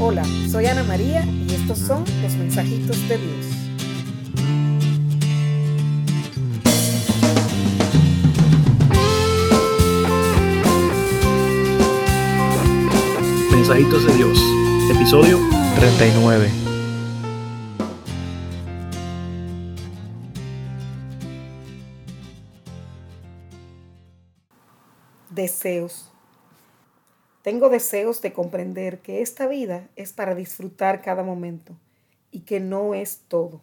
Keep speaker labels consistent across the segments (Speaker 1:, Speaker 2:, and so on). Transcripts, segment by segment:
Speaker 1: Hola, soy Ana María y estos son los mensajitos de Dios.
Speaker 2: Mensajitos de Dios, episodio 39.
Speaker 1: Deseos. Tengo deseos de comprender que esta vida es para disfrutar cada momento y que no es todo.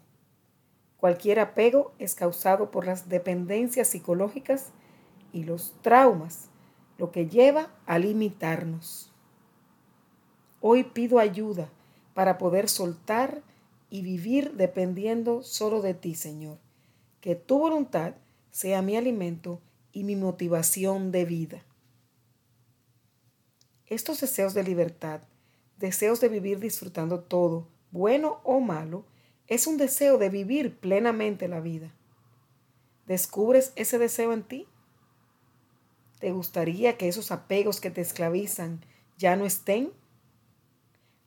Speaker 1: Cualquier apego es causado por las dependencias psicológicas y los traumas, lo que lleva a limitarnos. Hoy pido ayuda para poder soltar y vivir dependiendo solo de ti, Señor. Que tu voluntad sea mi alimento y mi motivación de vida. Estos deseos de libertad, deseos de vivir disfrutando todo, bueno o malo, es un deseo de vivir plenamente la vida. ¿Descubres ese deseo en ti? ¿Te gustaría que esos apegos que te esclavizan ya no estén?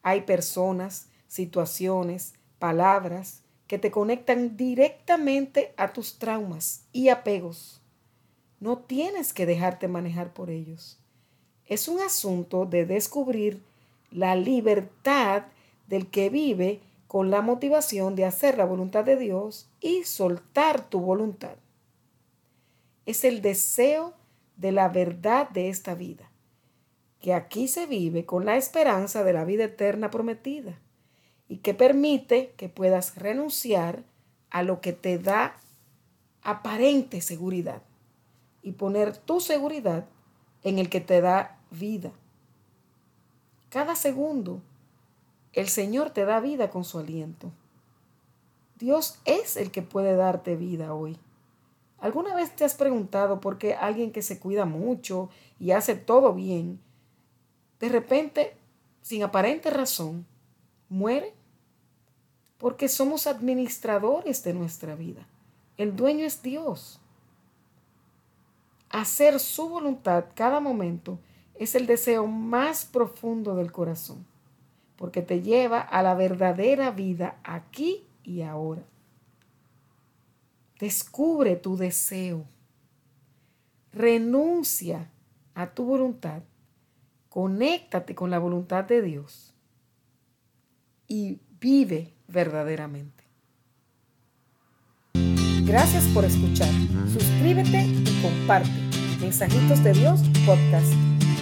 Speaker 1: Hay personas, situaciones, palabras que te conectan directamente a tus traumas y apegos. No tienes que dejarte manejar por ellos. Es un asunto de descubrir la libertad del que vive con la motivación de hacer la voluntad de Dios y soltar tu voluntad. Es el deseo de la verdad de esta vida, que aquí se vive con la esperanza de la vida eterna prometida y que permite que puedas renunciar a lo que te da aparente seguridad y poner tu seguridad en el que te da vida. Cada segundo, el Señor te da vida con su aliento. Dios es el que puede darte vida hoy. ¿Alguna vez te has preguntado por qué alguien que se cuida mucho y hace todo bien, de repente, sin aparente razón, muere? Porque somos administradores de nuestra vida. El dueño es Dios. Hacer su voluntad cada momento es el deseo más profundo del corazón, porque te lleva a la verdadera vida aquí y ahora. Descubre tu deseo. Renuncia a tu voluntad. Conéctate con la voluntad de Dios y vive verdaderamente. Gracias por escuchar. Suscríbete y comparte. Mensajitos de Dios Podcast.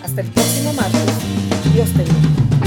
Speaker 1: Hasta el próximo martes. Dios te bendiga.